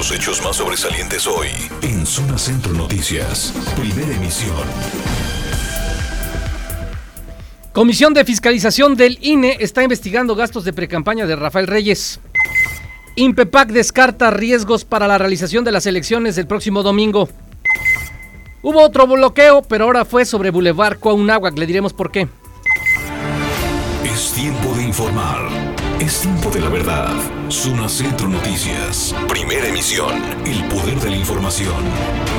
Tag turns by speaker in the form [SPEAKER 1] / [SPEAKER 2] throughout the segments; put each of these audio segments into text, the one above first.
[SPEAKER 1] Los hechos más sobresalientes hoy en Zona Centro Noticias. Primera emisión.
[SPEAKER 2] Comisión de Fiscalización del INE está investigando gastos de precampaña de Rafael Reyes. Impepac descarta riesgos para la realización de las elecciones del próximo domingo. Hubo otro bloqueo, pero ahora fue sobre Boulevard Cuauhnáhuac. Le diremos por qué.
[SPEAKER 1] Es tiempo de informar. Es tiempo de la verdad. Zona Centro Noticias. Primera emisión. El poder de la información.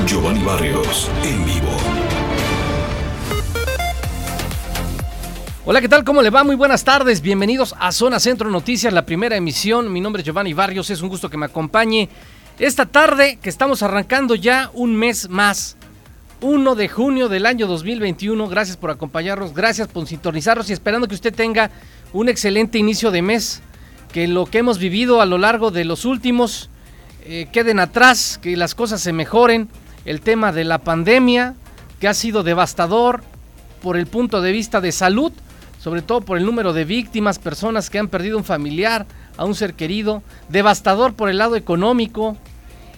[SPEAKER 1] Giovanni Barrios, en vivo.
[SPEAKER 2] Hola, ¿qué tal? ¿Cómo le va? Muy buenas tardes. Bienvenidos a Zona Centro Noticias, la primera emisión. Mi nombre es Giovanni Barrios. Es un gusto que me acompañe esta tarde que estamos arrancando ya un mes más 1 de junio del año 2021. Gracias por acompañarnos, gracias por sintonizarnos y esperando que usted tenga un excelente inicio de mes, que lo que hemos vivido a lo largo de los últimos eh, queden atrás, que las cosas se mejoren. El tema de la pandemia, que ha sido devastador por el punto de vista de salud, sobre todo por el número de víctimas, personas que han perdido un familiar, a un ser querido, devastador por el lado económico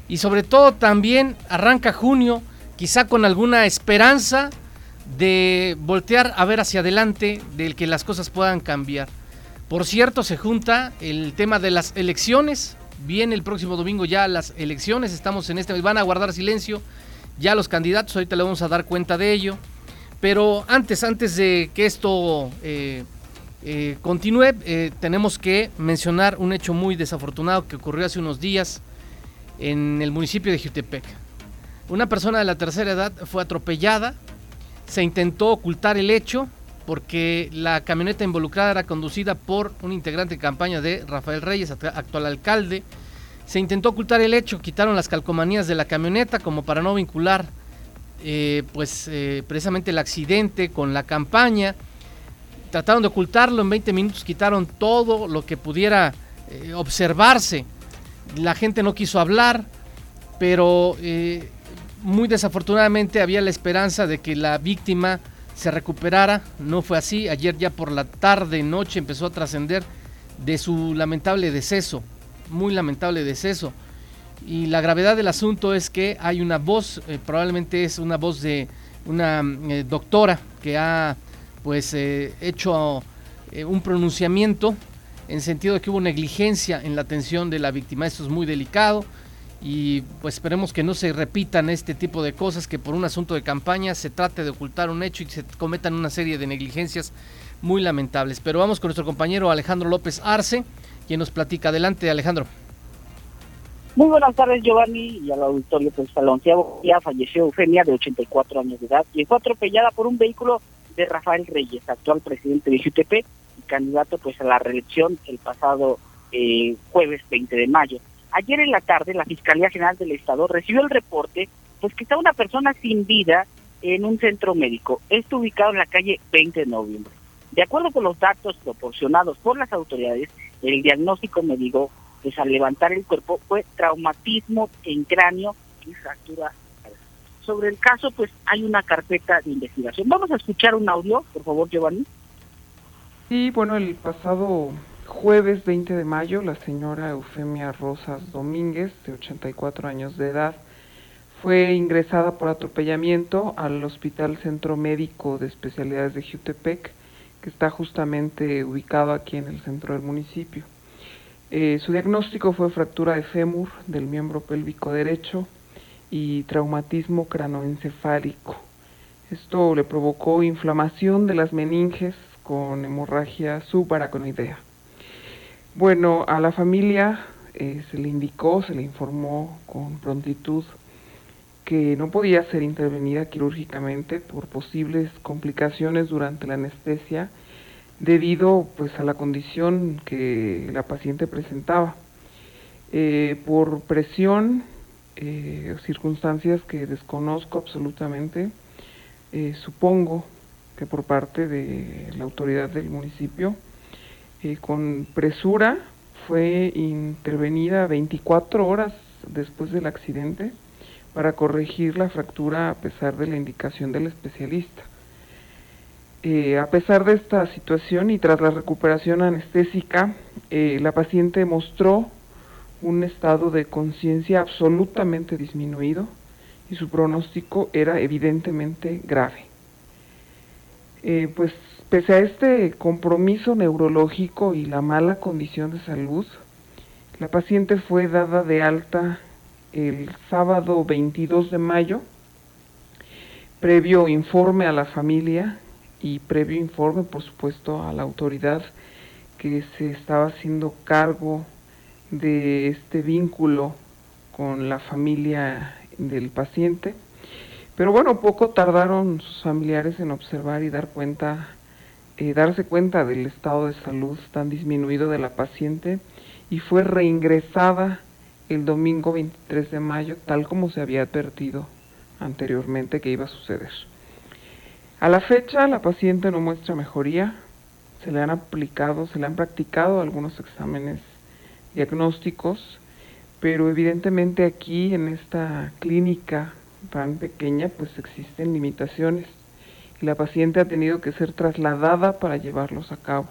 [SPEAKER 2] y sobre todo también arranca junio quizá con alguna esperanza de voltear a ver hacia adelante, del que las cosas puedan cambiar. Por cierto, se junta el tema de las elecciones. Viene el próximo domingo ya las elecciones. Estamos en este. Van a guardar silencio ya los candidatos. Ahorita le vamos a dar cuenta de ello. Pero antes, antes de que esto eh, eh, continúe, eh, tenemos que mencionar un hecho muy desafortunado que ocurrió hace unos días en el municipio de Jutepec. Una persona de la tercera edad fue atropellada, se intentó ocultar el hecho porque la camioneta involucrada era conducida por un integrante de campaña de Rafael Reyes, actual alcalde. Se intentó ocultar el hecho, quitaron las calcomanías de la camioneta como para no vincular eh, pues eh, precisamente el accidente con la campaña. Trataron de ocultarlo, en 20 minutos quitaron todo lo que pudiera eh, observarse. La gente no quiso hablar, pero muy desafortunadamente había la esperanza de que la víctima se recuperara, no fue así, ayer ya por la tarde, noche empezó a trascender de su lamentable deceso, muy lamentable deceso. Y la gravedad del asunto es que hay una voz, eh, probablemente es una voz de una eh, doctora que ha pues eh, hecho un pronunciamiento en sentido de que hubo negligencia en la atención de la víctima. Esto es muy delicado y pues esperemos que no se repitan este tipo de cosas, que por un asunto de campaña se trate de ocultar un hecho y se cometan una serie de negligencias muy lamentables. Pero vamos con nuestro compañero Alejandro López Arce, quien nos platica. Adelante, Alejandro.
[SPEAKER 3] Muy buenas tardes, Giovanni, y al auditorio pues onceavo ya falleció Eufemia, de 84 años de edad, y fue atropellada por un vehículo de Rafael Reyes, actual presidente de UTP y candidato pues a la reelección el pasado eh, jueves 20 de mayo. Ayer en la tarde la Fiscalía General del Estado recibió el reporte pues que está una persona sin vida en un centro médico. Esto ubicado en la calle 20 de noviembre. De acuerdo con los datos proporcionados por las autoridades, el diagnóstico médico pues al levantar el cuerpo fue traumatismo en cráneo y fractura. Sobre el caso, pues hay una carpeta de investigación. Vamos a escuchar un audio, por favor, Giovanni.
[SPEAKER 4] Sí, bueno, el pasado jueves 20 de mayo, la señora Eufemia Rosas Domínguez, de 84 años de edad, fue ingresada por atropellamiento al Hospital Centro Médico de Especialidades de Jutepec, que está justamente ubicado aquí en el centro del municipio. Eh, su diagnóstico fue fractura de fémur del miembro pélvico derecho y traumatismo cranoencefálico. Esto le provocó inflamación de las meninges con hemorragia subaraconoidea. Bueno, a la familia eh, se le indicó, se le informó con prontitud que no podía ser intervenida quirúrgicamente por posibles complicaciones durante la anestesia debido pues a la condición que la paciente presentaba. Eh, por presión, eh, circunstancias que desconozco absolutamente, supongo que por parte de la autoridad del municipio, con presura fue intervenida 24 horas después del accidente para corregir la fractura a pesar de la indicación del especialista. Eh, a pesar de esta situación y tras la recuperación anestésica, eh, la paciente mostró un estado de conciencia absolutamente disminuido y su pronóstico era evidentemente grave. Eh, pues pese a este compromiso neurológico y la mala condición de salud, la paciente fue dada de alta el sábado 22 de mayo, previo informe a la familia y previo informe, por supuesto, a la autoridad que se estaba haciendo cargo de este vínculo con la familia del paciente. Pero bueno, poco tardaron sus familiares en observar y dar cuenta, eh, darse cuenta del estado de salud tan disminuido de la paciente y fue reingresada el domingo 23 de mayo, tal como se había advertido anteriormente que iba a suceder. A la fecha la paciente no muestra mejoría, se le han aplicado, se le han practicado algunos exámenes diagnósticos, pero evidentemente aquí en esta clínica tan pequeña pues existen limitaciones la paciente ha tenido que ser trasladada para llevarlos a cabo.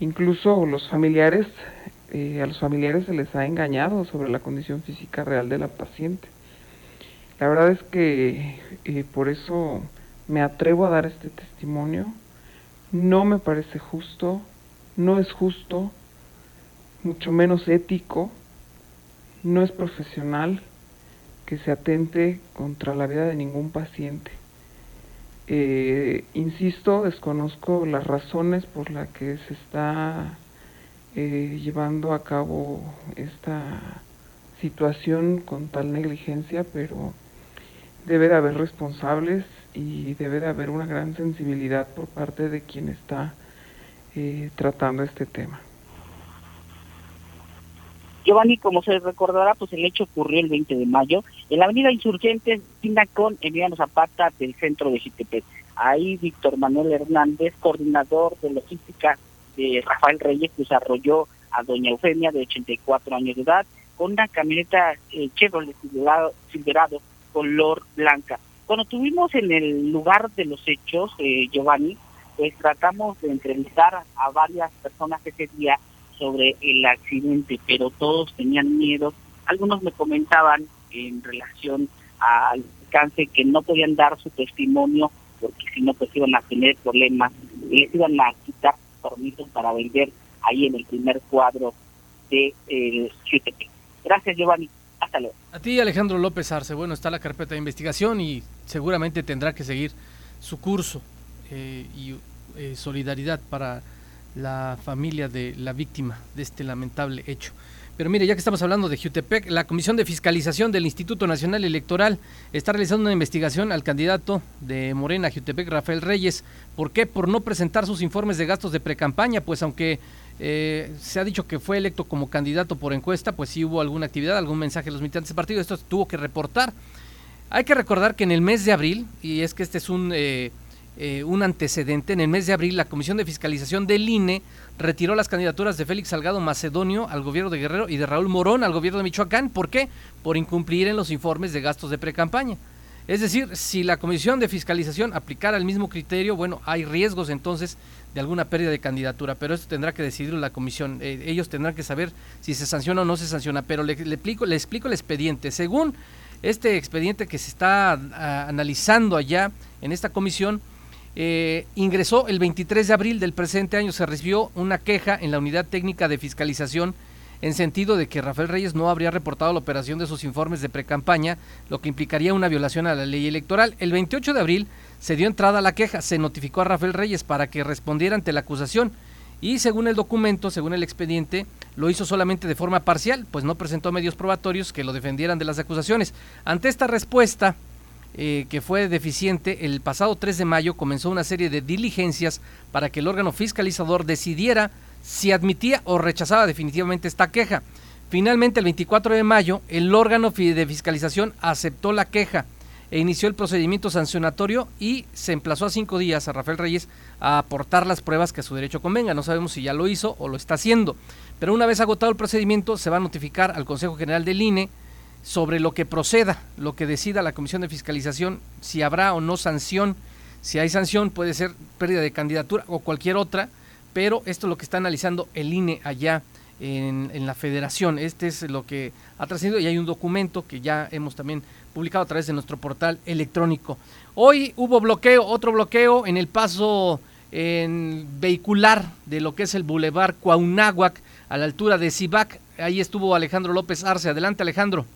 [SPEAKER 4] Incluso los familiares, eh, a los familiares se les ha engañado sobre la condición física real de la paciente. La verdad es que eh, por eso me atrevo a dar este testimonio. No me parece justo, no es justo mucho menos ético, no es profesional que se atente contra la vida de ningún paciente. Eh, insisto, desconozco las razones por las que se está eh, llevando a cabo esta situación con tal negligencia, pero debe de haber responsables y debe de haber una gran sensibilidad por parte de quien está eh, tratando este tema.
[SPEAKER 3] Giovanni, como se recordará, pues el hecho ocurrió el 20 de mayo en la avenida Insurgentes, esquina con Emiliano Zapata del centro de Jitepec. Ahí Víctor Manuel Hernández, coordinador de logística de Rafael Reyes, desarrolló a doña Eufemia, de 84 años de edad, con una camioneta eh, Chevrolet Silverado color blanca. Cuando estuvimos en el lugar de los hechos, eh, Giovanni, pues tratamos de entrevistar a varias personas ese día sobre el accidente, pero todos tenían miedo. Algunos me comentaban en relación al cáncer que no podían dar su testimonio porque si no pues iban a tener problemas, les iban a quitar permisos para vender ahí en el primer cuadro de el Gracias Giovanni, hasta luego.
[SPEAKER 2] A ti Alejandro López Arce, bueno, está la carpeta de investigación y seguramente tendrá que seguir su curso eh, y eh, solidaridad para la familia de la víctima de este lamentable hecho. Pero mire, ya que estamos hablando de Jutepec, la Comisión de Fiscalización del Instituto Nacional Electoral está realizando una investigación al candidato de Morena, Jutepec, Rafael Reyes. ¿Por qué? Por no presentar sus informes de gastos de precampaña, pues aunque eh, se ha dicho que fue electo como candidato por encuesta, pues sí hubo alguna actividad, algún mensaje de los militantes del partido, esto tuvo que reportar. Hay que recordar que en el mes de abril, y es que este es un... Eh, eh, un antecedente. En el mes de abril, la Comisión de Fiscalización del INE retiró las candidaturas de Félix Salgado Macedonio al gobierno de Guerrero y de Raúl Morón al gobierno de Michoacán. ¿Por qué? Por incumplir en los informes de gastos de precampaña. Es decir, si la Comisión de Fiscalización aplicara el mismo criterio, bueno, hay riesgos entonces de alguna pérdida de candidatura, pero esto tendrá que decidirlo la Comisión. Eh, ellos tendrán que saber si se sanciona o no se sanciona, pero le, explico, le explico el expediente. Según este expediente que se está ah, analizando allá en esta comisión, eh, ingresó el 23 de abril del presente año, se recibió una queja en la unidad técnica de fiscalización en sentido de que Rafael Reyes no habría reportado la operación de sus informes de precampaña, lo que implicaría una violación a la ley electoral. El 28 de abril se dio entrada a la queja, se notificó a Rafael Reyes para que respondiera ante la acusación y según el documento, según el expediente, lo hizo solamente de forma parcial, pues no presentó medios probatorios que lo defendieran de las acusaciones. Ante esta respuesta, eh, que fue deficiente, el pasado 3 de mayo comenzó una serie de diligencias para que el órgano fiscalizador decidiera si admitía o rechazaba definitivamente esta queja. Finalmente, el 24 de mayo, el órgano de fiscalización aceptó la queja e inició el procedimiento sancionatorio y se emplazó a cinco días a Rafael Reyes a aportar las pruebas que a su derecho convenga. No sabemos si ya lo hizo o lo está haciendo. Pero una vez agotado el procedimiento, se va a notificar al Consejo General del INE sobre lo que proceda, lo que decida la Comisión de Fiscalización, si habrá o no sanción. Si hay sanción puede ser pérdida de candidatura o cualquier otra, pero esto es lo que está analizando el INE allá en, en, la federación. Este es lo que ha trascendido y hay un documento que ya hemos también publicado a través de nuestro portal electrónico. Hoy hubo bloqueo, otro bloqueo en el paso en vehicular de lo que es el Boulevard Cuauhnáhuac a la altura de Cibac. Ahí estuvo Alejandro López Arce. Adelante, Alejandro.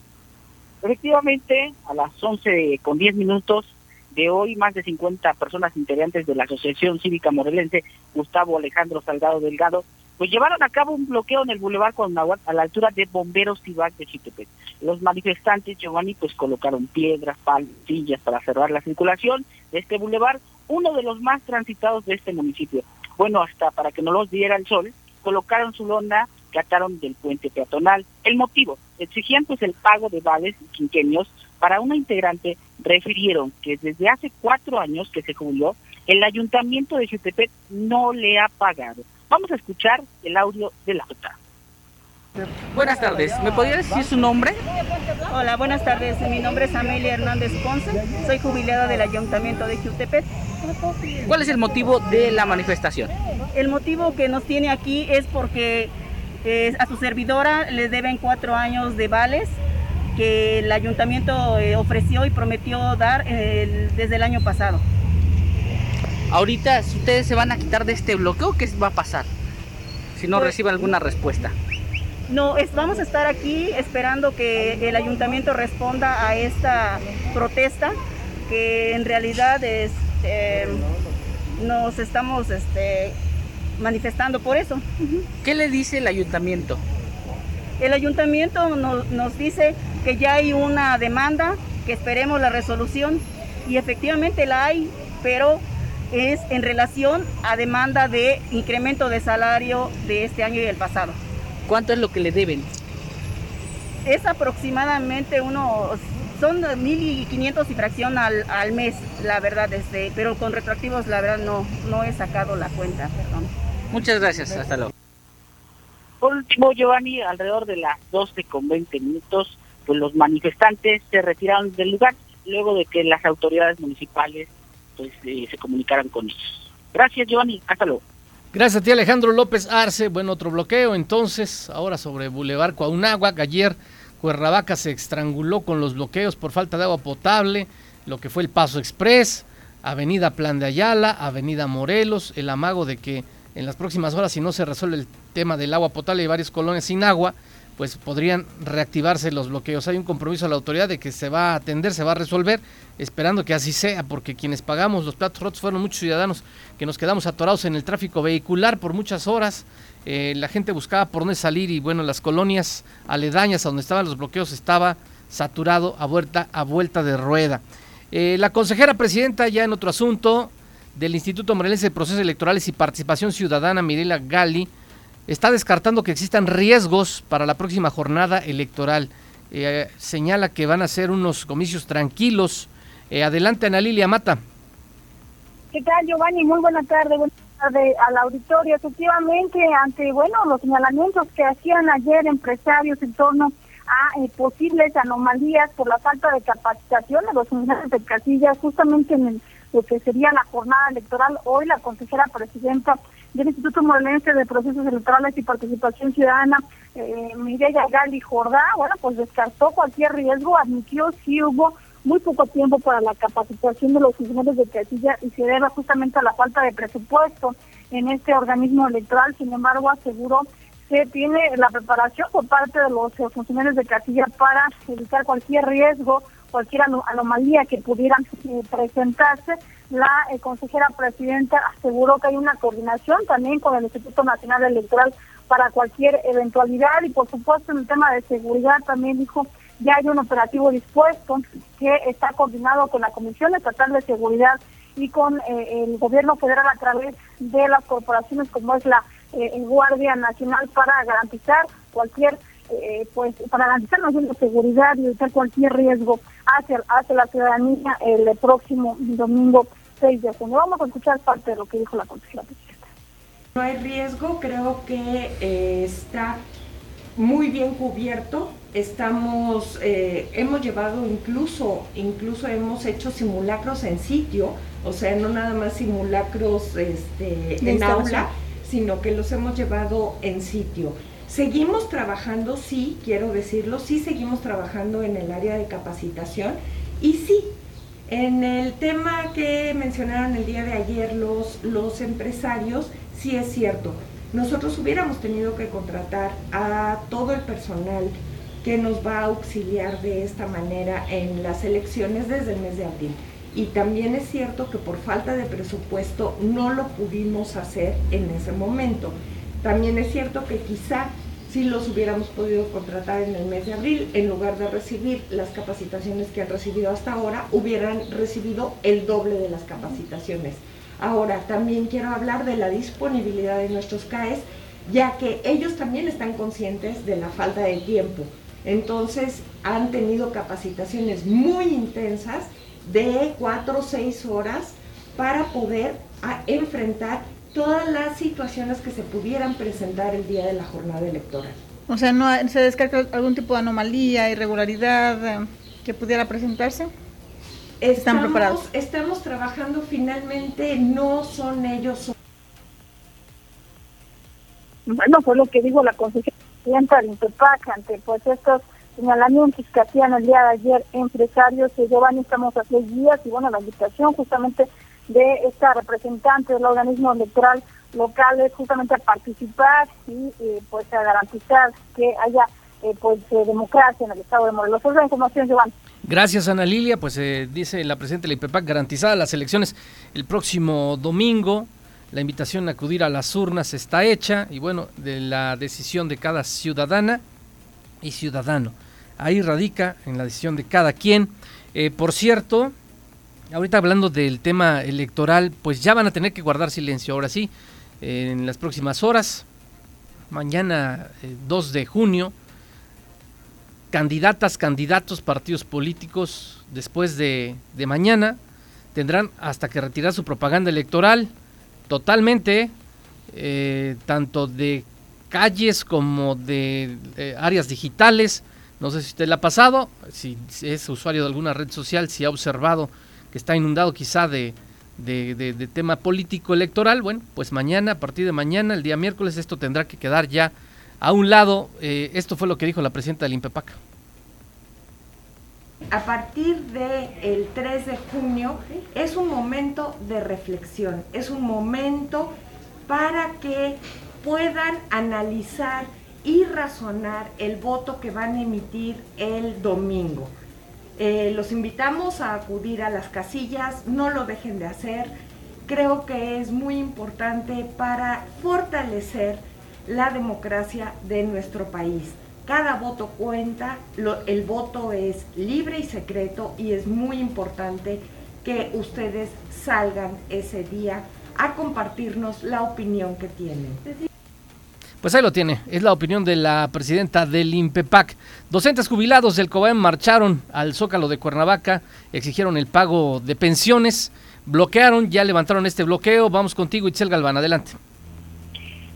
[SPEAKER 3] Efectivamente, a las 11 con 10 minutos de hoy, más de 50 personas integrantes de la Asociación Cívica Morelense Gustavo Alejandro Salgado Delgado pues llevaron a cabo un bloqueo en el Boulevard Cuauhnáhuac a la altura de Bomberos Cibac de Chitepec. Los manifestantes, Giovanni, pues colocaron piedras, palos, sillas para cerrar la circulación de este boulevard, uno de los más transitados de este municipio. Bueno, hasta para que no los diera el sol, colocaron su lona que ataron del puente peatonal. El motivo, exigían pues el pago de vales y quinquenios para una integrante, refirieron que desde hace cuatro años que se jubiló, el ayuntamiento de Jutepec no le ha pagado. Vamos a escuchar el audio de la Jota.
[SPEAKER 5] Buenas tardes, ¿me podría decir su nombre?
[SPEAKER 6] Hola, buenas tardes. Mi nombre es Amelia Hernández Ponce, soy jubilada del Ayuntamiento de Jutepec.
[SPEAKER 5] ¿Cuál es el motivo de la manifestación?
[SPEAKER 6] El motivo que nos tiene aquí es porque eh, a su servidora le deben cuatro años de vales que el ayuntamiento eh, ofreció y prometió dar eh, desde el año pasado.
[SPEAKER 5] Ahorita, ustedes se van a quitar de este bloqueo, ¿qué va a pasar? Si no
[SPEAKER 6] Pues-
[SPEAKER 5] reciben alguna respuesta.
[SPEAKER 6] No, es- vamos a estar aquí esperando que el ayuntamiento responda a esta protesta, que en realidad este, nos estamos este, manifestando por eso.
[SPEAKER 5] ¿Qué le dice el ayuntamiento?
[SPEAKER 6] El ayuntamiento nos, nos dice que ya hay una demanda, que esperemos la resolución y efectivamente la hay, pero es en relación a demanda de incremento de salario de este año y el pasado.
[SPEAKER 5] ¿Cuánto es lo que le deben?
[SPEAKER 6] Es aproximadamente unos, son 1.500 y fracción al, al mes, la verdad, este, pero con retroactivos la verdad no, no he sacado la cuenta, perdón.
[SPEAKER 5] Muchas gracias, hasta luego.
[SPEAKER 3] Por último, Giovanni, alrededor de las 12 con 20 minutos, pues los manifestantes se retiraron del lugar luego de que las autoridades municipales pues eh, se comunicaran con ellos. Gracias, Giovanni. Hasta luego.
[SPEAKER 2] Gracias a ti, Alejandro López Arce. Bueno, otro bloqueo entonces, ahora sobre Boulevard Cuauhnáhuac. Ayer Cuernavaca se estranguló con los bloqueos por falta de agua potable, lo que fue el Paso Express, Avenida Plan de Ayala, Avenida Morelos, el amago de que en las próximas horas, si no se resuelve el tema del agua potable y varias colonias sin agua, pues podrían reactivarse los bloqueos. Hay un compromiso de la autoridad de que se va a atender, se va a resolver, esperando que así sea, porque quienes pagamos los platos rotos fueron muchos ciudadanos que nos quedamos atorados en el tráfico vehicular por muchas horas. Eh, la gente buscaba por dónde salir y bueno, las colonias aledañas a donde estaban los bloqueos estaba saturado a vuelta, a vuelta de rueda. Eh, la consejera presidenta, ya en otro asunto, del Instituto Morelense de Procesos Electorales y Participación Ciudadana, Mirela Gali, está descartando que existan riesgos para la próxima jornada electoral. Eh, señala que van a ser unos comicios tranquilos. Eh, adelante, Ana Lilia Mata.
[SPEAKER 7] ¿Qué tal, Giovanni? Muy buena tarde. Buenas tardes al auditorio. Efectivamente, ante bueno los señalamientos que hacían ayer empresarios en torno a eh, posibles anomalías por la falta de capacitación de los funcionarios de casillas, justamente en el, lo que sería la jornada electoral, hoy la consejera presidenta del Instituto Morelense de Procesos Electorales y Participación Ciudadana, eh, Mireya Gali Jordá, bueno, pues descartó cualquier riesgo, admitió si hubo muy poco tiempo para la capacitación de los funcionarios de casilla y se debe justamente a la falta de presupuesto en este organismo electoral. Sin embargo, aseguró que tiene la preparación por parte de los funcionarios de casilla para evitar cualquier riesgo, cualquier ano- anomalía que pudiera eh, presentarse. La eh, consejera presidenta aseguró que hay una coordinación también con el Instituto Nacional Electoral para cualquier eventualidad y por supuesto en el tema de seguridad también dijo ya hay un operativo dispuesto que está coordinado con la Comisión Estatal de Seguridad y con eh, el gobierno federal a través de las corporaciones como es la Guardia Nacional para garantizar cualquier eh, pues para garantizar la seguridad y evitar cualquier riesgo hacia hacia la ciudadanía el próximo domingo 6 de junio. Vamos a escuchar parte de lo que dijo la consejera presidenta.
[SPEAKER 8] No hay riesgo, creo que eh, está muy bien cubierto. Estamos, eh, hemos llevado incluso, incluso hemos hecho simulacros en sitio, o sea, no nada más simulacros este, en aula, sino que los hemos llevado en sitio. Seguimos trabajando, sí, quiero decirlo, sí seguimos trabajando en el área de capacitación y sí, en el tema que mencionaron el día de ayer los, los empresarios, sí es cierto, nosotros hubiéramos tenido que contratar a todo el personal que nos va a auxiliar de esta manera en las elecciones desde el mes de abril. Y también es cierto que por falta de presupuesto no lo pudimos hacer en ese momento. También es cierto que quizá si los hubiéramos podido contratar en el mes de abril, en lugar de recibir las capacitaciones que han recibido hasta ahora, hubieran recibido el doble de las capacitaciones. Ahora, también quiero hablar de la disponibilidad de nuestros CAES, ya que ellos también están conscientes de la falta de tiempo. Entonces, han tenido capacitaciones muy intensas de cuatro o seis horas para poder enfrentar todas las situaciones que se pudieran presentar el día de la jornada electoral.
[SPEAKER 9] O sea, ¿no se descarga algún tipo de anomalía, irregularidad eh, que pudiera presentarse?
[SPEAKER 8] ¿Están preparados? Estamos trabajando finalmente, no son ellos.
[SPEAKER 10] Bueno, fue lo que dijo la consejera presidenta del ante pues estos señalamientos que hacían el día de ayer empresarios. que Giovanni, estamos a seis días y bueno, la invitación justamente de esta representante del organismo electoral local es justamente a participar y eh, pues a garantizar que haya eh, pues eh, democracia en el estado de Morelos. Esa información, Giovanni.
[SPEAKER 2] Gracias, Ana Lilia. Pues dice la presidenta de la IPEPAC, garantizadas las elecciones el próximo domingo. La invitación a acudir a las urnas está hecha y bueno, de la decisión de cada ciudadana y ciudadano. Ahí radica en la decisión de cada quien. por cierto, ahorita hablando del tema electoral, pues ya van a tener que guardar silencio ahora sí, en las próximas horas. Mañana 2 eh, de junio, candidatas, candidatos, partidos políticos, después de, mañana, tendrán hasta que retirar su propaganda electoral totalmente, eh, tanto de calles como de eh, áreas digitales. No sé si usted la ha pasado, si es usuario de alguna red social, si ha observado que está inundado quizá de, de, tema político electoral, bueno, pues mañana, a partir de mañana, el día miércoles, esto tendrá que quedar ya a un lado. Eh, esto fue lo que dijo la presidenta del INPEPAC.
[SPEAKER 8] A partir del el 3 de junio es un momento de reflexión, es un momento para que puedan analizar y razonar el voto que van a emitir el domingo. Eh, los invitamos a acudir a las casillas, no lo dejen de hacer. Creo que es muy importante para fortalecer la democracia de nuestro país. Cada voto cuenta, el voto es libre y secreto y es muy importante que ustedes salgan ese día a compartirnos la opinión que tienen.
[SPEAKER 2] Pues ahí lo tiene, es la opinión de la presidenta del INPEPAC. Docentes jubilados del COBAEM marcharon al Zócalo de Cuernavaca, exigieron el pago de pensiones, bloquearon, ya levantaron este bloqueo. Vamos contigo, Itzel Galván, adelante.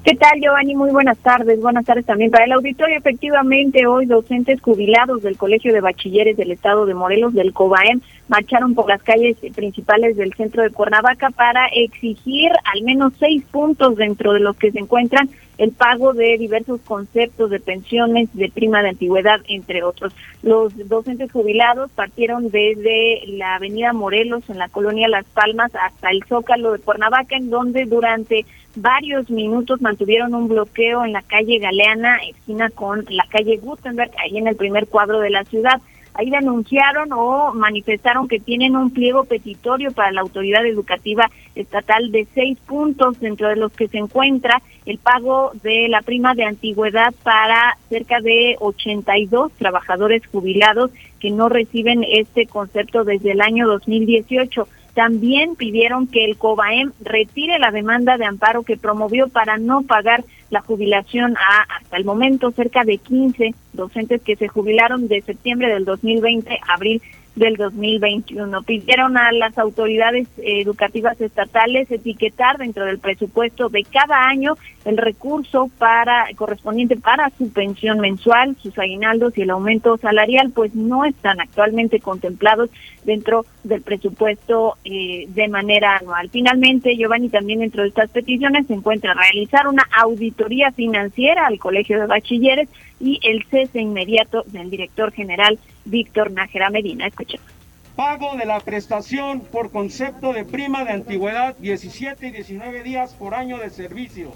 [SPEAKER 10] ¿Qué tal, Giovanni? Muy buenas tardes. Buenas tardes también para el auditorio. Efectivamente, hoy docentes jubilados del Colegio de Bachilleres del Estado de Morelos, del COBAEM, marcharon por las calles principales del centro de Cuernavaca para exigir al menos seis puntos dentro de los que se encuentran el pago de diversos conceptos de pensiones, de prima de antigüedad, entre otros. Los docentes jubilados partieron desde la avenida Morelos, en la colonia Las Palmas, hasta el Zócalo de Cuernavaca, en donde durante varios minutos mantuvieron un bloqueo en la calle Galeana, esquina con la calle Gutenberg, ahí en el primer cuadro de la ciudad. Ahí denunciaron o manifestaron que tienen un pliego petitorio para la autoridad educativa estatal de seis puntos, dentro de los que se encuentra el pago de la prima de antigüedad para cerca de 82 trabajadores jubilados que no reciben este concepto desde el año 2018. También pidieron que el COBAEM retire la demanda de amparo que promovió para no pagar la jubilación a hasta el momento cerca de 15 docentes que se jubilaron de septiembre del 2020 a abril del 2021. Pidieron a las autoridades educativas estatales etiquetar dentro del presupuesto de cada año el recurso para correspondiente para su pensión mensual, sus aguinaldos y el aumento salarial, pues no están actualmente contemplados dentro del presupuesto eh, de manera anual. Finalmente, Giovanni, también dentro de estas peticiones se encuentra realizar una auditoría financiera al Colegio de Bachilleres y el cese inmediato del director general Víctor Nájera Medina. Escuchemos.
[SPEAKER 11] Pago de la prestación por concepto de prima de antigüedad 17 y 19 días por año de servicio.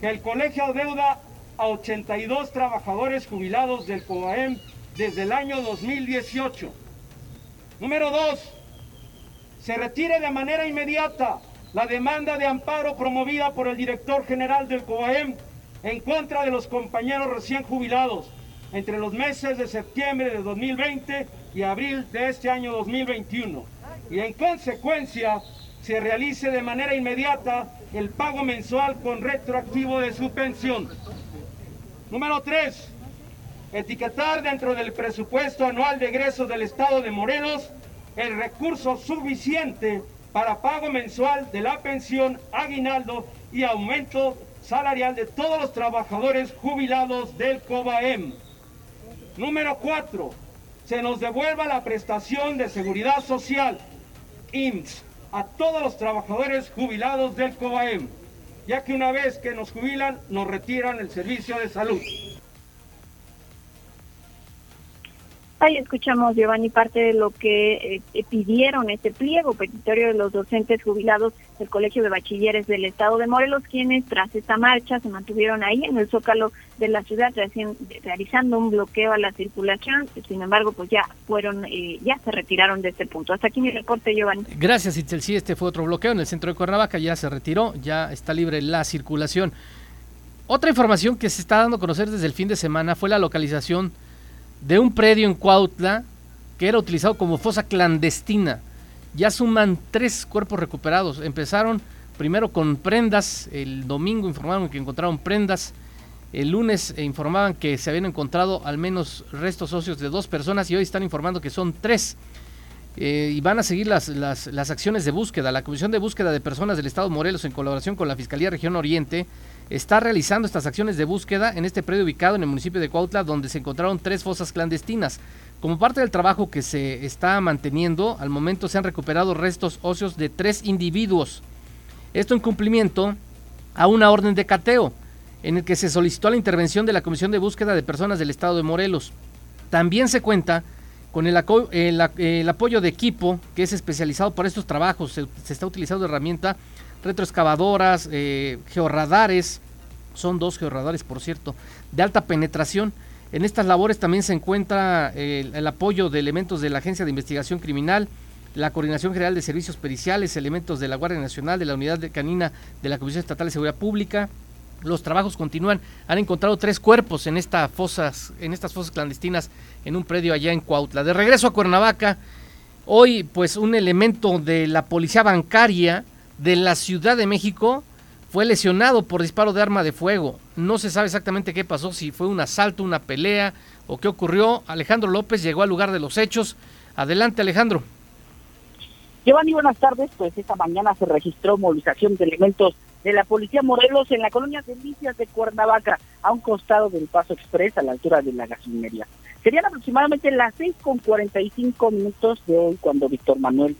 [SPEAKER 11] El colegio deuda a 82 trabajadores jubilados del COAEM desde el año 2018. Número 2. Se retire de manera inmediata la demanda de amparo promovida por el director general del COAEM en contra de los compañeros recién jubilados entre los meses de septiembre de 2020 y abril de este año 2021. Y en consecuencia se realice de manera inmediata el pago mensual con retroactivo de su pensión. Número 3. Etiquetar dentro del presupuesto anual de egresos del Estado de Morelos el recurso suficiente para pago mensual de la pensión, aguinaldo y aumento salarial de todos los trabajadores jubilados del COBAEM. Número 4. Se nos devuelva la prestación de seguridad social, IMSS, a todos los trabajadores jubilados del COBAEM, ya que una vez que nos jubilan, nos retiran el servicio de salud.
[SPEAKER 10] Ahí escuchamos, Giovanni, parte de lo que eh, pidieron este pliego petitorio de los docentes jubilados del Colegio de Bachilleres del Estado de Morelos, quienes tras esta marcha se mantuvieron ahí en el zócalo de la ciudad realizando un bloqueo a la circulación. Sin embargo, pues ya fueron, eh, ya se retiraron de este punto. Hasta aquí mi reporte, Giovanni.
[SPEAKER 2] Gracias, Itzel. Sí, este fue otro bloqueo en el centro de Cuernavaca, ya se retiró, ya está libre la circulación. Otra información que se está dando a conocer desde el fin de semana fue la localización de un predio en Cuautla que era utilizado como fosa clandestina. Ya suman tres cuerpos recuperados. Empezaron primero con prendas, el domingo informaron que encontraron prendas, el lunes informaban que se habían encontrado al menos restos óseos de dos personas y hoy están informando que son tres. Eh, y van a seguir las, las, las, acciones de búsqueda. La Comisión de Búsqueda de Personas del Estado Morelos, en colaboración con la Fiscalía Región Oriente, está realizando estas acciones de búsqueda en este predio ubicado en el municipio de Cuautla, donde se encontraron tres fosas clandestinas. Como parte del trabajo que se está manteniendo, al momento se han recuperado restos óseos de tres individuos. Esto en cumplimiento a una orden de cateo, en el que se solicitó la intervención de la Comisión de Búsqueda de Personas del Estado de Morelos. También se cuenta con el, apoyo de equipo que es especializado para estos trabajos. Se, está utilizando herramienta retroexcavadoras, eh, georradares, son dos georradares por cierto, de alta penetración. En estas labores también se encuentra el, el, apoyo de elementos de la Agencia de Investigación Criminal, la Coordinación General de Servicios Periciales, elementos de la Guardia Nacional, de la Unidad de Canina de la Comisión Estatal de Seguridad Pública. Los trabajos continúan. Han encontrado tres cuerpos en, esta fosas, en estas fosas clandestinas en un predio allá en Cuautla. De regreso a Cuernavaca, hoy pues un elemento de la policía bancaria de la Ciudad de México fue lesionado por disparo de arma de fuego. No se sabe exactamente qué pasó, si fue un asalto, una pelea o qué ocurrió. Alejandro López llegó al lugar de los hechos. Adelante, Alejandro.
[SPEAKER 3] Giovanni, buenas tardes. Pues esta mañana se registró movilización de elementos de la Policía Morelos en la colonia Delicias de Cuernavaca, a un costado del Paso Express a la altura de la gasolinería. Serían aproximadamente las seis con cuarenta y cinco minutos de hoy cuando Víctor Manuel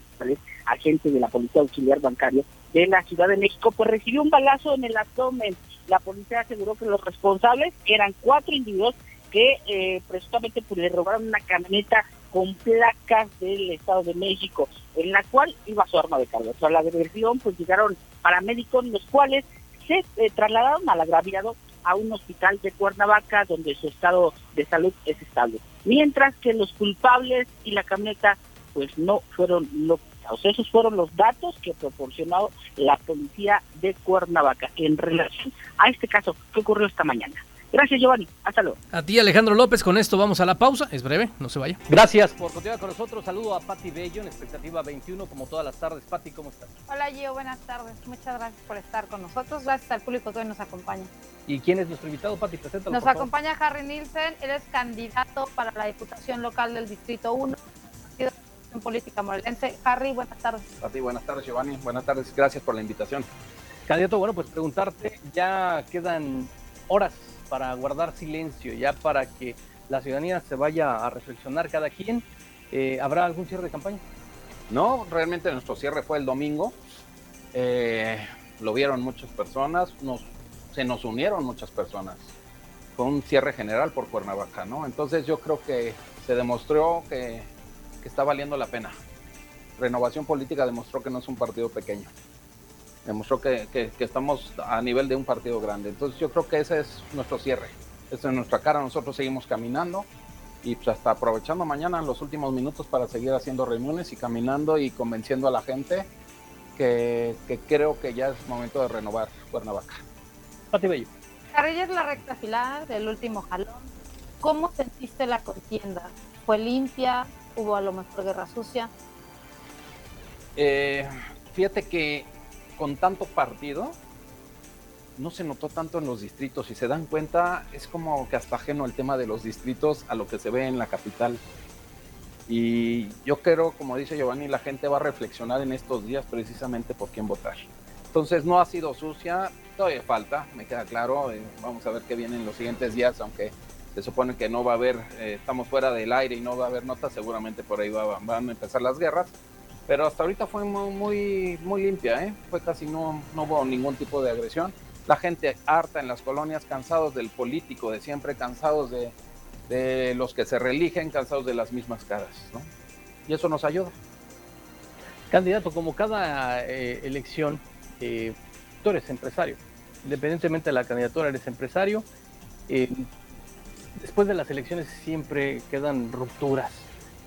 [SPEAKER 3] agente de la Policía Auxiliar Bancario de la Ciudad de México, pues recibió un balazo en el abdomen. La policía aseguró que los responsables eran cuatro individuos que eh, presuntamente pues, le robaron una camioneta con placas del Estado de México, en la cual iba su arma de carga. Tras la agresión, pues llegaron paramédicos, los cuales se eh, trasladaron al agraviado a un hospital de Cuernavaca, donde su estado de salud es estable. Mientras que los culpables y la camioneta, pues no fueron lo esos fueron los datos que proporcionó la policía de Cuernavaca en relación a este caso que ocurrió esta mañana. Gracias, Giovanni. Hasta luego.
[SPEAKER 2] A ti, Alejandro López. Con esto vamos a la pausa. Es breve, no se vaya. Gracias por continuar con nosotros. Saludo a Pati Bello en Expectativa 21, como todas las tardes. Pati, ¿cómo estás?
[SPEAKER 12] Hola, Gio. Buenas tardes. Muchas gracias por estar con nosotros. Gracias al público que hoy nos acompaña.
[SPEAKER 2] ¿Y quién es nuestro invitado, Pati? Preséntalo,
[SPEAKER 12] Nos acompaña Harry Nielsen. Él es candidato para la Diputación Local del Distrito 1 política morelense. Harry, buenas tardes.
[SPEAKER 13] A ti, buenas tardes, Giovanni. Buenas tardes, gracias por la invitación.
[SPEAKER 14] Candidato, bueno, pues preguntarte, ya quedan horas para guardar silencio, ya para que la ciudadanía se vaya a reflexionar cada quien. Eh, ¿Habrá algún cierre de campaña?
[SPEAKER 13] No, realmente nuestro cierre fue el domingo. Eh, lo vieron muchas personas, nos, se nos unieron muchas personas. Fue un cierre general por Cuernavaca, ¿no? Entonces yo creo que se demostró que, que está valiendo la pena. Renovación Política demostró que no es un partido pequeño. Demostró que, que, estamos a nivel de un partido grande. Entonces yo creo que ese es nuestro cierre. Esa es nuestra cara. Nosotros seguimos caminando y pues hasta aprovechando mañana los últimos minutos para seguir haciendo reuniones y caminando y convenciendo a la gente que, que creo que ya es momento de renovar Cuernavaca.
[SPEAKER 14] Pati Bello.
[SPEAKER 12] Harry, ya es la recta final del último jalón. ¿Cómo sentiste la contienda? ¿Fue limpia? ¿Hubo a lo mejor guerra sucia?
[SPEAKER 13] Eh, fíjate que con tanto partido no se notó tanto en los distritos. Si se dan cuenta, es como que hasta ajeno el tema de los distritos a lo que se ve en la capital. Y yo creo, como dice Giovanni, la gente va a reflexionar en estos días precisamente por quién votar. Entonces no ha sido sucia, todavía falta, me queda claro. eh, vamos a ver qué viene en los siguientes días, aunque se supone que no va a haber, eh, estamos fuera del aire y no va a haber notas, seguramente por ahí va- van a empezar las guerras. Pero hasta ahorita fue muy, muy, muy limpia, ¿eh? fue casi no, no hubo ningún tipo de agresión. La gente harta en las colonias, cansados del político de siempre, cansados de, de los que se reeligen, cansados de las mismas caras. ¿no? Y eso nos ayuda.
[SPEAKER 14] Candidato, como cada eh, elección, eh, tú eres empresario. Independientemente de la candidatura, eres empresario. Después de las elecciones siempre quedan rupturas.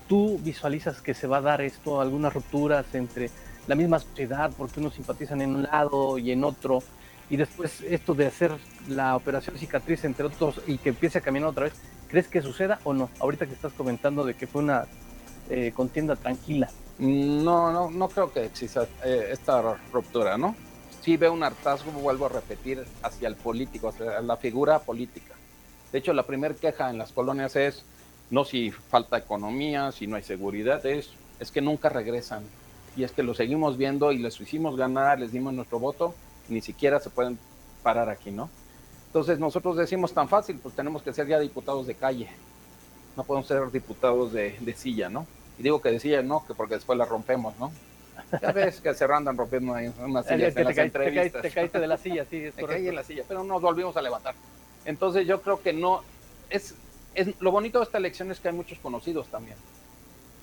[SPEAKER 14] ¿Tú visualizas que se va a dar esto, algunas rupturas entre la misma sociedad, porque unos simpatizan en un lado y en otro? Y después esto de hacer la operación cicatriz entre otros y que empiece a caminar otra vez, ¿crees que suceda o no? Ahorita que estás comentando de que fue una eh, contienda tranquila.
[SPEAKER 13] No, no, no creo que exista eh, esta ruptura, ¿no? Sí veo un hartazgo, vuelvo a repetir, hacia el político, hacia la figura política. De hecho, la primera queja en las colonias es no si falta economía, si no hay seguridad, es, es que nunca regresan. Y es que lo seguimos viendo y les hicimos ganar, les dimos nuestro voto, ni siquiera se pueden parar aquí, ¿no? Entonces nosotros decimos tan fácil, pues tenemos que ser ya diputados de calle, no podemos ser diputados de, de silla, ¿no? Y digo que de silla no, que porque después la rompemos, ¿no? Ya ves que se andan rompiendo
[SPEAKER 14] que
[SPEAKER 13] en
[SPEAKER 14] te,
[SPEAKER 13] las
[SPEAKER 14] caíste, te, te de la silla, sí, es
[SPEAKER 13] caí
[SPEAKER 14] correcto.
[SPEAKER 13] en la silla, pero nos volvimos a levantar. Entonces yo creo que no, es, es lo bonito de esta elección es que hay muchos conocidos también.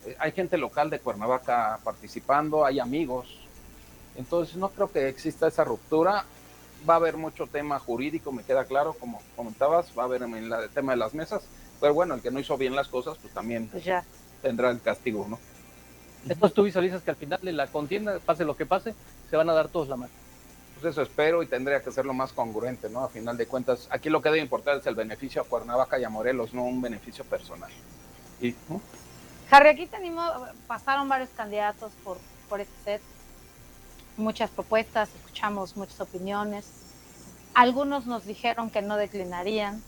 [SPEAKER 13] Eh, Hay gente local de Cuernavaca participando, hay amigos. Entonces no creo que exista esa ruptura. Va a haber mucho tema jurídico, me queda claro, como comentabas, va a haber en la- el tema de las mesas. Pero bueno, el que no hizo bien las cosas, pues también
[SPEAKER 12] Pues ya.
[SPEAKER 13] tendrá el castigo, ¿no?
[SPEAKER 14] Entonces tú visualizas que al final de la contienda, pase lo que pase, se van a dar todos la mano.
[SPEAKER 13] Eso espero y tendría que ser lo más congruente, ¿no? A final de cuentas, aquí lo que debe importar es el beneficio a Cuernavaca y a Morelos, no un beneficio personal. Y.
[SPEAKER 12] Harry, aquí tenemos, pasaron varios candidatos por, por este set, muchas propuestas, escuchamos muchas opiniones. Algunos nos dijeron que no declinarían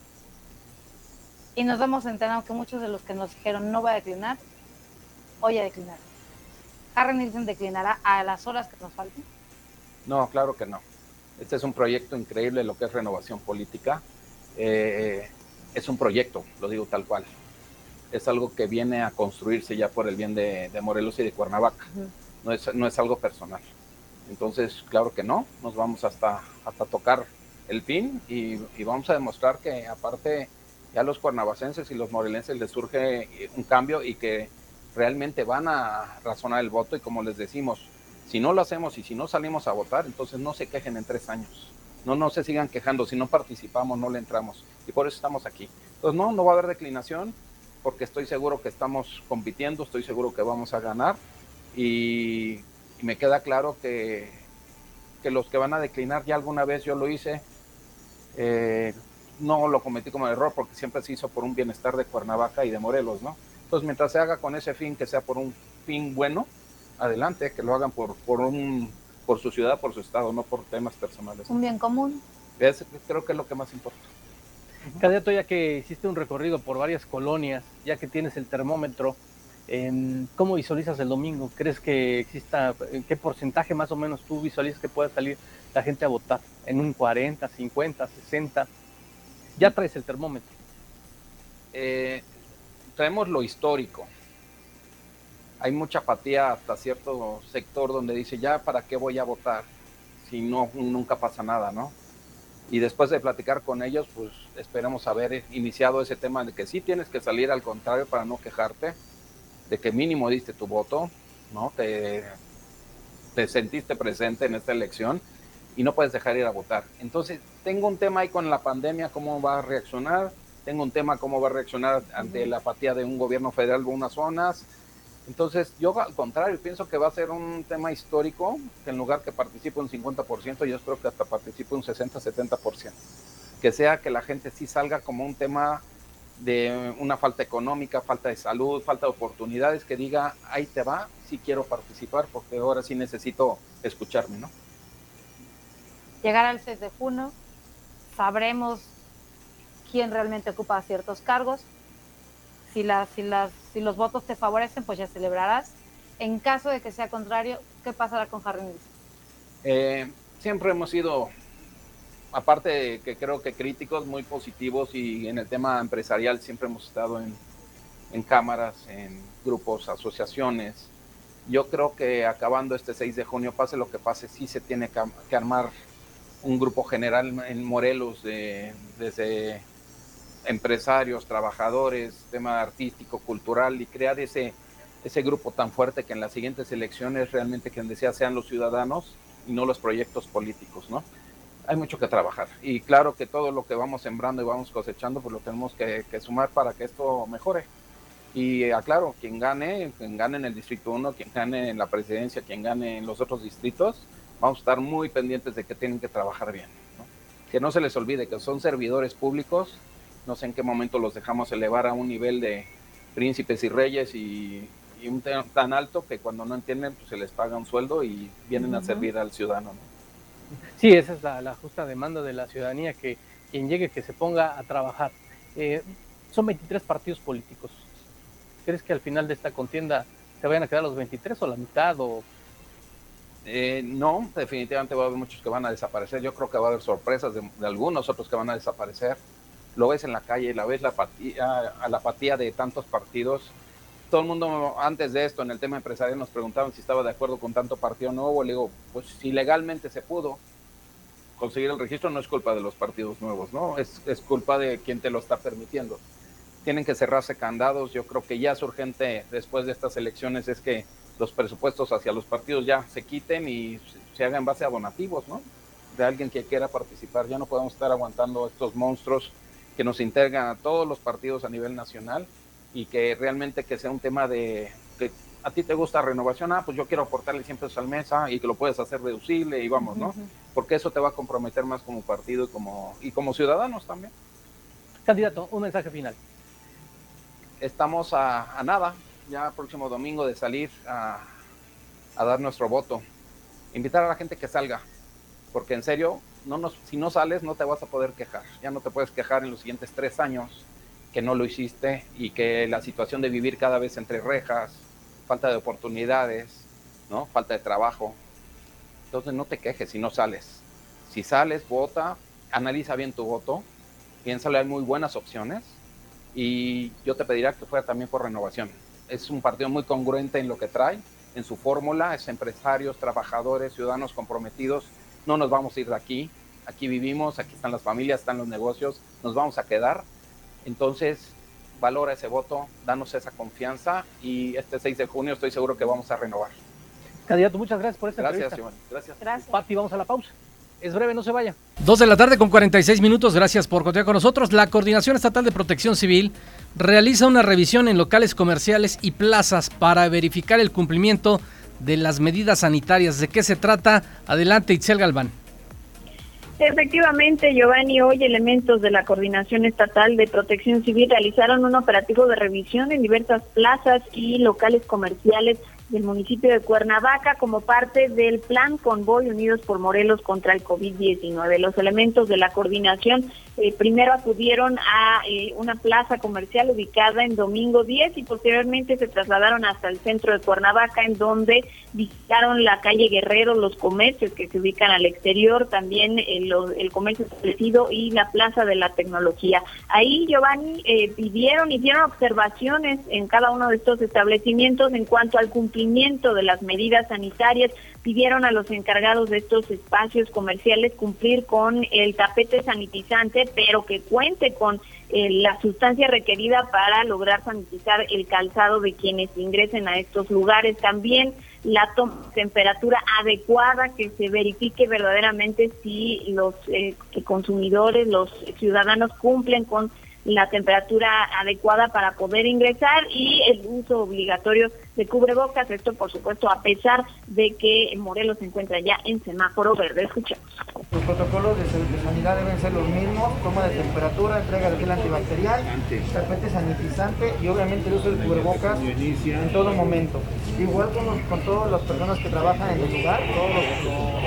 [SPEAKER 12] y nos damos enterado que muchos de los que nos dijeron no va a declinar, hoy a declinar. Harry Nielsen declinará a las horas que nos falten.
[SPEAKER 13] No, claro que no. Este es un proyecto increíble, lo que es renovación política. Eh, es un proyecto, lo digo tal cual. Es algo que viene a construirse ya por el bien de, de Morelos y de Cuernavaca. No es, no es algo personal. Entonces, claro que no, nos vamos hasta, hasta tocar el fin y, y vamos a demostrar que aparte ya los cuernavacenses y los morelenses les surge un cambio y que realmente van a razonar el voto y como les decimos, si no lo hacemos y si no salimos a votar, entonces no se quejen en tres años. No, no se sigan quejando, si no participamos, no le entramos. Y por eso estamos aquí. Entonces, no, no va a haber declinación, porque estoy seguro que estamos compitiendo, estoy seguro que vamos a ganar. Y, y me queda claro que, que los que van a declinar, ya alguna vez yo lo hice, eh, no lo cometí como error, porque siempre se hizo por un bienestar de Cuernavaca y de Morelos, ¿no? Entonces, mientras se haga con ese fin, que sea por un fin bueno, adelante, que lo hagan por, por, un, por su ciudad, por su estado, no por temas personales.
[SPEAKER 12] Un bien común.
[SPEAKER 13] Es- creo que es lo que más importa.
[SPEAKER 14] Candidato, ya que hiciste un recorrido por varias colonias, ya que tienes el termómetro,
[SPEAKER 2] ¿Cómo visualizas el domingo? ¿Crees que exista, en qué porcentaje más o menos tú visualizas que pueda salir la gente a votar? ¿En un 40, 50, 60? Ya traes el termómetro.
[SPEAKER 13] Eh, traemos lo histórico. Hay mucha apatía hasta cierto sector donde dice, ya, ¿para qué voy a votar? Si no, nunca pasa nada, ¿no? Y después de platicar con ellos, pues esperemos haber iniciado ese tema de que sí tienes que salir al contrario para no quejarte, de que mínimo diste tu voto, ¿no? Te, te sentiste presente en esta elección y no puedes dejar ir a votar. Entonces, tengo un tema ahí con la pandemia, cómo va a reaccionar, tengo un tema cómo va a reaccionar ante la apatía de un gobierno federal en unas zonas. Entonces, yo al contrario, pienso que va a ser un tema histórico, que en lugar que participe un 50%, yo espero que hasta participe un 60-70%. Que sea que la gente sí salga como un tema de una falta económica, falta de salud, falta de oportunidades, que diga, ahí te va, sí quiero participar, porque ahora sí necesito escucharme, ¿no?
[SPEAKER 12] Llegar al 6 de junio, sabremos quién realmente ocupa ciertos cargos. Si, las, si, las, si los votos te favorecen, pues ya celebrarás. En caso de que sea contrario, ¿qué pasará con Harry Nilsson?
[SPEAKER 13] Eh, siempre hemos sido aparte de que creo que críticos muy positivos y en el tema empresarial siempre hemos estado en, en cámaras, en grupos, asociaciones. Yo creo que acabando este 6 de junio, pase lo que pase, sí se tiene que, armar un grupo general en Morelos de, desde empresarios, trabajadores, tema artístico, cultural y crear ese, ese grupo tan fuerte que en las siguientes elecciones realmente quien desea sean los ciudadanos y no los proyectos políticos, ¿no? hay mucho que trabajar. Y claro que todo lo que vamos sembrando y vamos cosechando, pues lo tenemos que, sumar para que esto mejore. Y aclaro, quien gane, quien gane en el Distrito 1, quien gane en la presidencia, quien gane en los otros distritos, vamos a estar muy pendientes de que tienen que trabajar bien. Que no se les olvide que son servidores públicos, no sé en qué momento los dejamos elevar a un nivel de príncipes y reyes y, un tan alto que cuando no entienden, pues se les paga un sueldo y vienen a servir al ciudadano.
[SPEAKER 2] Sí, esa es la, justa demanda de la ciudadanía, que quien llegue, que se ponga a trabajar. Eh, son 23 partidos políticos. ¿Crees que al final de esta contienda se vayan a quedar los 23 o la mitad? O...
[SPEAKER 13] Eh, no, definitivamente va a haber muchos que van a desaparecer. Yo creo que va a haber sorpresas de, algunos otros que van a desaparecer. Lo ves en la calle, la ves la apatía, a la apatía de tantos partidos. Todo el mundo antes de esto en el tema empresarial nos preguntaban si estaba de acuerdo con tanto partido nuevo. Le digo, pues si legalmente se pudo, conseguir el registro no es culpa de los partidos nuevos, ¿no? Es, es culpa de quien te lo está permitiendo. Tienen que cerrarse candados. Yo creo que ya es urgente después de estas elecciones es que los presupuestos hacia los partidos ya se quiten y se hagan en base a donativos, ¿no? De alguien que quiera participar. Ya no podemos estar aguantando estos monstruos que nos integran a todos los partidos a nivel nacional y que realmente que sea un tema de que a ti te gusta renovación, ah, pues yo quiero aportarle 100 pesos al mes y que lo puedes hacer reducible y vamos, ¿no? Porque eso te va a comprometer más como partido y como, y como ciudadanos también.
[SPEAKER 2] Candidato, un mensaje final.
[SPEAKER 13] Estamos a, nada, ya próximo domingo, de salir a, a, dar nuestro voto. Invitar a la gente que salga, porque en serio, no si no sales no te vas a poder quejar. Ya no te puedes quejar en los siguientes tres años que no lo hiciste y que la situación de vivir cada vez entre rejas, falta de oportunidades, ¿no? Falta de trabajo. Entonces no te quejes si no sales. Si sales, vota, analiza bien tu voto, piénsale, hay muy buenas opciones y yo te pediría que fuera también por renovación. Es un partido muy congruente en lo que trae, en su fórmula, es empresarios, trabajadores, ciudadanos comprometidos. No nos vamos a ir de aquí, aquí vivimos, aquí están las familias, están los negocios, nos vamos a quedar. Entonces, valora ese voto, danos esa confianza y este 6 de junio estoy seguro que vamos a renovar.
[SPEAKER 2] Candidato, muchas gracias por esta
[SPEAKER 13] gracias,
[SPEAKER 2] entrevista.
[SPEAKER 13] Gracias,
[SPEAKER 12] gracias.
[SPEAKER 2] Pati, vamos a la pausa. Es breve, no se vaya. Dos de la tarde con 46 minutos. Gracias por continuar con nosotros. La Coordinación Estatal de Protección Civil realiza una revisión en locales comerciales y plazas para verificar el cumplimiento de las medidas sanitarias. ¿De qué se trata? Adelante, Itzel Galván.
[SPEAKER 10] Efectivamente, Giovanni, hoy elementos de la Coordinación Estatal de Protección Civil realizaron un operativo de revisión en diversas plazas y locales comerciales del municipio de Cuernavaca como parte del plan Convoy Unidos por Morelos contra el COVID-19. Los elementos de la coordinación eh, primero acudieron a eh, una plaza comercial ubicada en Domingo 10 y posteriormente se trasladaron hasta el centro de Cuernavaca en donde visitaron la calle Guerrero, los comercios que se ubican al exterior, también el, el comercio establecido y la plaza de la tecnología. Ahí Giovanni eh, pidieron, hicieron observaciones en cada uno de estos establecimientos en cuanto al cumplimiento de las medidas sanitarias, pidieron a los encargados de estos espacios comerciales cumplir con el tapete sanitizante, pero que cuente con eh, la sustancia requerida para lograr sanitizar el calzado de quienes ingresen a estos lugares. También la temperatura adecuada, que se verifique verdaderamente si los eh, consumidores, los ciudadanos cumplen con la temperatura adecuada para poder ingresar y el uso obligatorio de cubrebocas. Esto, por supuesto, a pesar de que Morelos se encuentra ya en semáforo verde. Escuchemos.
[SPEAKER 15] Los protocolos de, sanidad deben ser los mismos, toma de temperatura, entrega de gel antibacterial, tapete sanitizante y obviamente el uso del cubrebocas en todo momento. Igual con, con todas las personas que trabajan en el lugar, todos los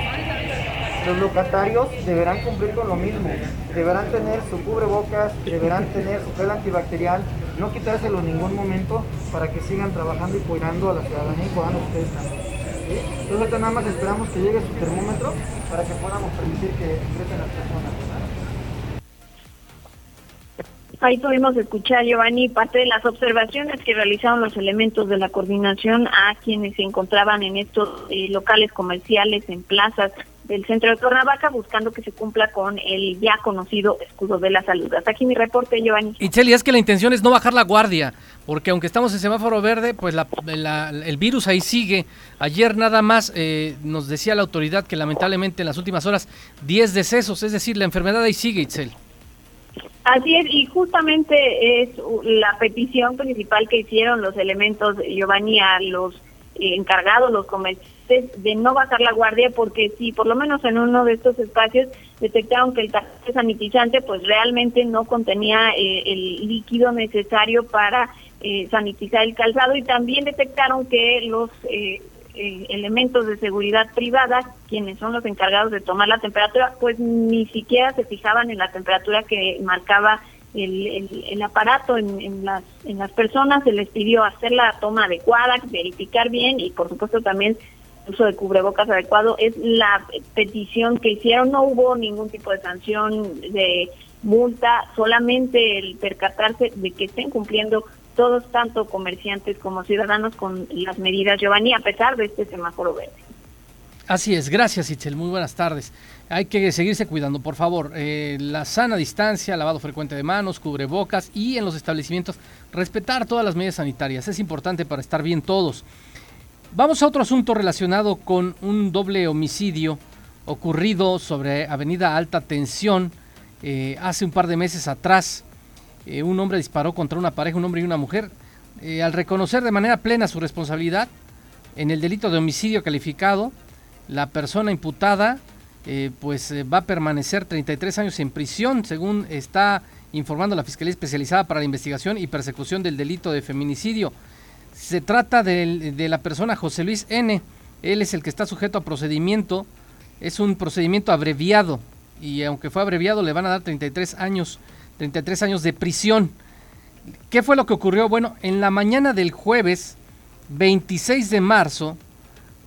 [SPEAKER 15] los locatarios deberán cumplir con lo mismo, deberán tener su cubrebocas, deberán tener su gel antibacterial, no quitárselo en ningún momento para que sigan trabajando y cuidando a la ciudadanía y cuidando a ustedes también. Entonces nada más esperamos que llegue su termómetro para que podamos permitir que ingresen las personas.
[SPEAKER 10] Ahí pudimos escuchar, Giovanni, parte de las observaciones que realizaron los elementos de la coordinación a quienes se encontraban en estos eh, locales comerciales, en plazas del centro de Tornavaca, buscando que se cumpla con el ya conocido escudo de la salud. Hasta aquí mi reporte, Giovanni.
[SPEAKER 2] Y Cheli, es que la intención es no bajar la guardia, porque aunque estamos en semáforo verde, pues el virus ahí sigue. Ayer nada más eh, nos decía la autoridad que lamentablemente en las últimas horas 10 decesos, es decir, la enfermedad ahí sigue, Itzel.
[SPEAKER 10] Así es, y justamente es la petición principal que hicieron los elementos, Giovanni, a los encargados, los comerciantes, de no bajar la guardia, porque si por lo menos en uno de estos espacios detectaron que el tapete sanitizante pues realmente no contenía eh, el líquido necesario para eh, sanitizar el calzado. Y también detectaron que los eh, elementos de seguridad privada, quienes son los encargados de tomar la temperatura, pues ni siquiera se fijaban en la temperatura que marcaba el, el, aparato en, en, las, en las personas, se les pidió hacer la toma adecuada, verificar bien y por supuesto también uso de cubrebocas adecuado. Es la petición que hicieron, no hubo ningún tipo de sanción de multa, solamente el percatarse de que estén cumpliendo todos, tanto comerciantes como ciudadanos, con las medidas, Giovanni, a pesar de este semáforo verde.
[SPEAKER 2] Así es, gracias Itzel, muy buenas tardes. Hay que seguirse cuidando, por favor. Eh, la sana distancia, lavado frecuente de manos, cubrebocas y en los establecimientos respetar todas las medidas sanitarias. Es importante para estar bien todos. Vamos a otro asunto relacionado con un doble homicidio ocurrido sobre Avenida Alta Tensión eh, hace un par de meses atrás. Eh, un hombre disparó contra una pareja, un hombre y una mujer. Eh, al reconocer de manera plena su responsabilidad en el delito de homicidio calificado, la persona imputada pues va a permanecer 33 años en prisión, según está informando la Fiscalía Especializada para la Investigación y Persecución del Delito de Feminicidio. Se trata de, la persona José Luis N. Él es el que está sujeto a procedimiento. Es un procedimiento abreviado. Y aunque fue abreviado, le van a dar 33 años, 33 años de prisión. ¿Qué fue lo que ocurrió? Bueno, en la mañana del jueves 26 de marzo,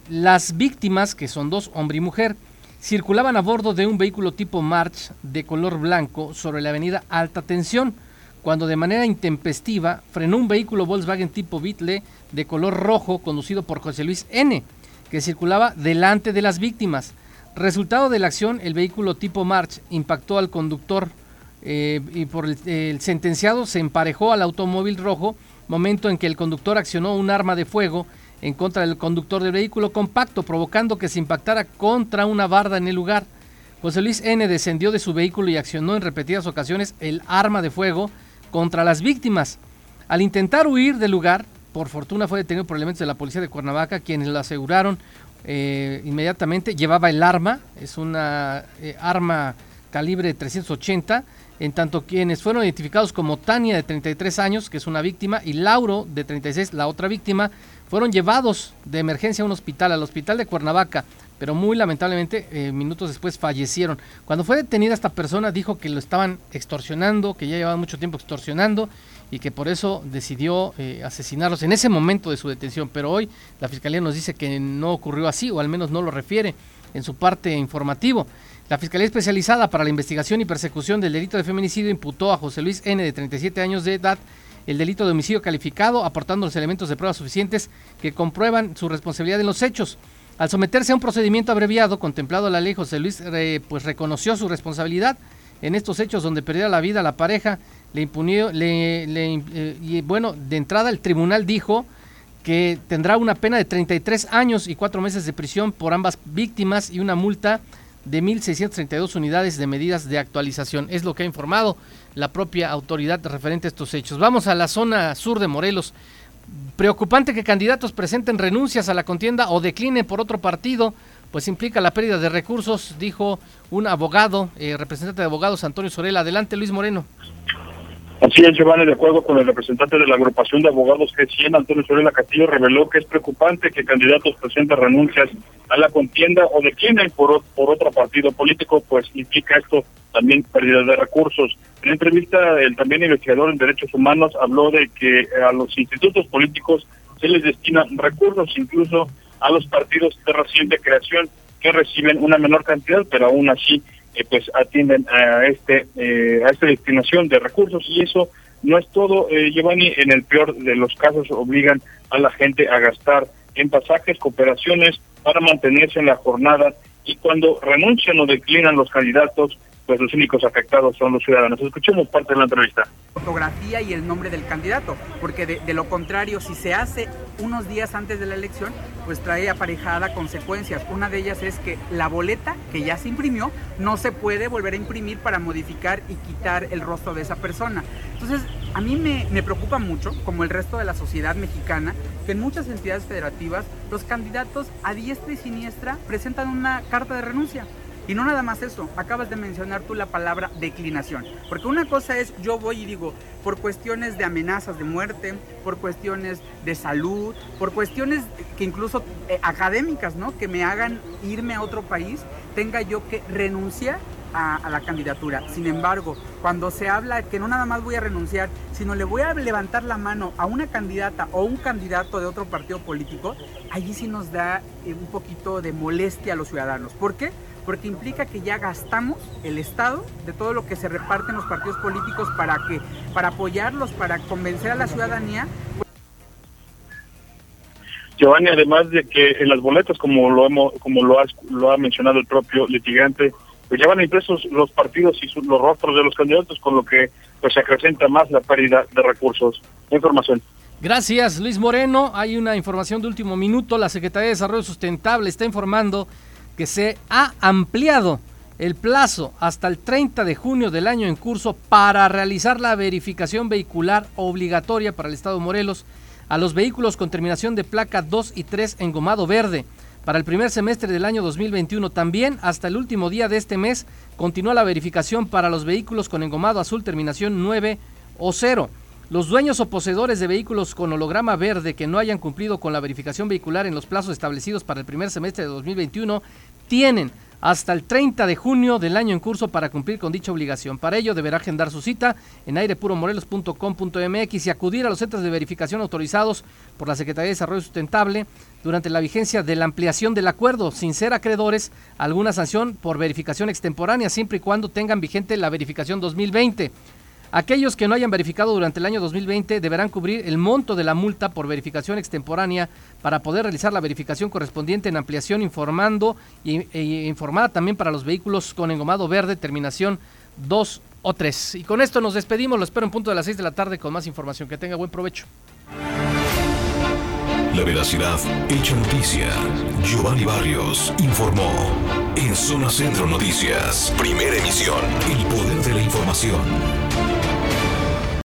[SPEAKER 2] las víctimas, que son dos, hombre y mujer, circulaban a bordo de un vehículo tipo March de color blanco sobre la avenida Alta Tensión cuando de manera intempestiva frenó un vehículo Volkswagen tipo Beetle de color rojo conducido por José Luis N., que circulaba delante de las víctimas. Resultado de la acción, el vehículo tipo March impactó al conductor eh, y por el, sentenciado se emparejó al automóvil rojo, momento en que el conductor accionó un arma de fuego en contra del conductor del vehículo compacto, provocando que se impactara contra una barda en el lugar. José Luis N. descendió de su vehículo y accionó en repetidas ocasiones el arma de fuego, contra las víctimas. Al intentar huir del lugar, por fortuna fue detenido por elementos de la policía de Cuernavaca, quienes lo aseguraron eh, inmediatamente. Llevaba el arma, es una eh, arma calibre 380, en tanto quienes fueron identificados como Tania de 33 años, que es una víctima, y Lauro de 36, la otra víctima, fueron llevados de emergencia a un hospital, al hospital de Cuernavaca, pero muy lamentablemente eh, minutos después fallecieron. Cuando fue detenida esta persona dijo que lo estaban extorsionando, que ya llevaba mucho tiempo extorsionando y que por eso decidió eh, asesinarlos en ese momento de su detención. Pero hoy la Fiscalía nos dice que no ocurrió así, o al menos no lo refiere en su parte informativo. La Fiscalía Especializada para la Investigación y Persecución del Delito de Feminicidio imputó a José Luis N., de 37 años de edad, el delito de homicidio calificado, aportando los elementos de prueba suficientes que comprueban su responsabilidad en los hechos. Al someterse a un procedimiento abreviado contemplado la ley, José Luis pues reconoció su responsabilidad en estos hechos donde perdiera la vida la pareja, le impunió, eh, y bueno, de entrada el tribunal dijo que tendrá una pena de 33 años y cuatro meses de prisión por ambas víctimas y una multa de 1.632 unidades de medidas de actualización. Es lo que ha informado la propia autoridad referente a estos hechos. Vamos a la zona sur de Morelos. Preocupante que candidatos presenten renuncias a la contienda o declinen por otro partido, pues implica la pérdida de recursos, dijo un abogado, eh, representante de abogados Antonio Sorela. Adelante, Luis Moreno.
[SPEAKER 16] Así es, Giovanni, de acuerdo con el representante de la agrupación de abogados G100, Antonio Sorela Castillo, reveló que es preocupante que candidatos presenten renuncias a la contienda o declinen por, por otro partido político, pues implica esto también pérdida de recursos. En la entrevista, el también investigador en derechos humanos habló de que a los institutos políticos se les destina recursos, incluso a los partidos de reciente creación que reciben una menor cantidad, pero aún así eh, pues atienden a este eh, a esta destinación de recursos y eso no es todo, eh, Giovanni, en el peor de los casos obligan a la gente a gastar en pasajes, cooperaciones para mantenerse en la jornada y cuando renuncian o declinan los candidatos, pues los únicos afectados son los ciudadanos. Escuchemos parte de la entrevista.
[SPEAKER 17] Fotografía y el nombre del candidato, porque de, lo contrario, si se hace unos días antes de la elección, pues trae aparejada consecuencias. Una de ellas es que la boleta que ya se imprimió no se puede volver a imprimir para modificar y quitar el rostro de esa persona. Entonces, a mí me, me preocupa mucho, como el resto de la sociedad mexicana, que en muchas entidades federativas los candidatos a diestra y siniestra presentan una carta de renuncia. Y no nada más eso, acabas de mencionar tú la palabra declinación. Porque una cosa es, yo voy y digo, por cuestiones de amenazas de muerte, por cuestiones de salud, por cuestiones que incluso eh, académicas, ¿no? Que me hagan irme a otro país, tenga yo que renunciar a, a, la candidatura. Sin embargo, cuando se habla que no nada más voy a renunciar, sino le voy a levantar la mano a una candidata o un candidato de otro partido político, allí sí nos da eh, un poquito de molestia a los ciudadanos. ¿Por qué? Porque implica que ya gastamos el Estado de todo lo que se reparte en los partidos políticos para que para apoyarlos, para convencer a la ciudadanía.
[SPEAKER 16] Giovanni, además de que en las boletas, como lo hemos, como lo, lo ha mencionado el propio litigante, pues llevan impresos los partidos y los rostros de los candidatos, con lo que pues se acrecenta más la pérdida de recursos. Información.
[SPEAKER 2] Gracias, Luis Moreno. Hay una información de último minuto. La Secretaría de Desarrollo Sustentable está informando que se ha ampliado el plazo hasta el 30 de junio del año en curso para realizar la verificación vehicular obligatoria para el Estado Morelos a los vehículos con terminación de placa 2 y 3 en gomado verde. Para el primer semestre del año 2021 también hasta el último día de este mes continúa la verificación para los vehículos con engomado azul terminación 9 o 0. Los dueños o poseedores de vehículos con holograma verde que no hayan cumplido con la verificación vehicular en los plazos establecidos para el primer semestre de 2021 tienen hasta el 30 de junio del año en curso para cumplir con dicha obligación. Para ello deberá agendar su cita en airepuromorelos.com.mx y acudir a los centros de verificación autorizados por la Secretaría de Desarrollo Sustentable durante la vigencia de la ampliación del acuerdo, sin ser acreedores alguna sanción por verificación extemporánea, siempre y cuando tengan vigente la verificación 2020. Aquellos que no hayan verificado durante el año 2020 deberán cubrir el monto de la multa por verificación extemporánea para poder realizar la verificación correspondiente en ampliación informando e informada también para los vehículos con engomado verde terminación 2 o 3. Y con esto nos despedimos, lo espero en punto de las 6 de la tarde con más información. Que tenga buen provecho.
[SPEAKER 1] La veracidad hecha noticia. Giovanni Barrios informó en Zona Centro Noticias. Primera emisión. El poder de la información.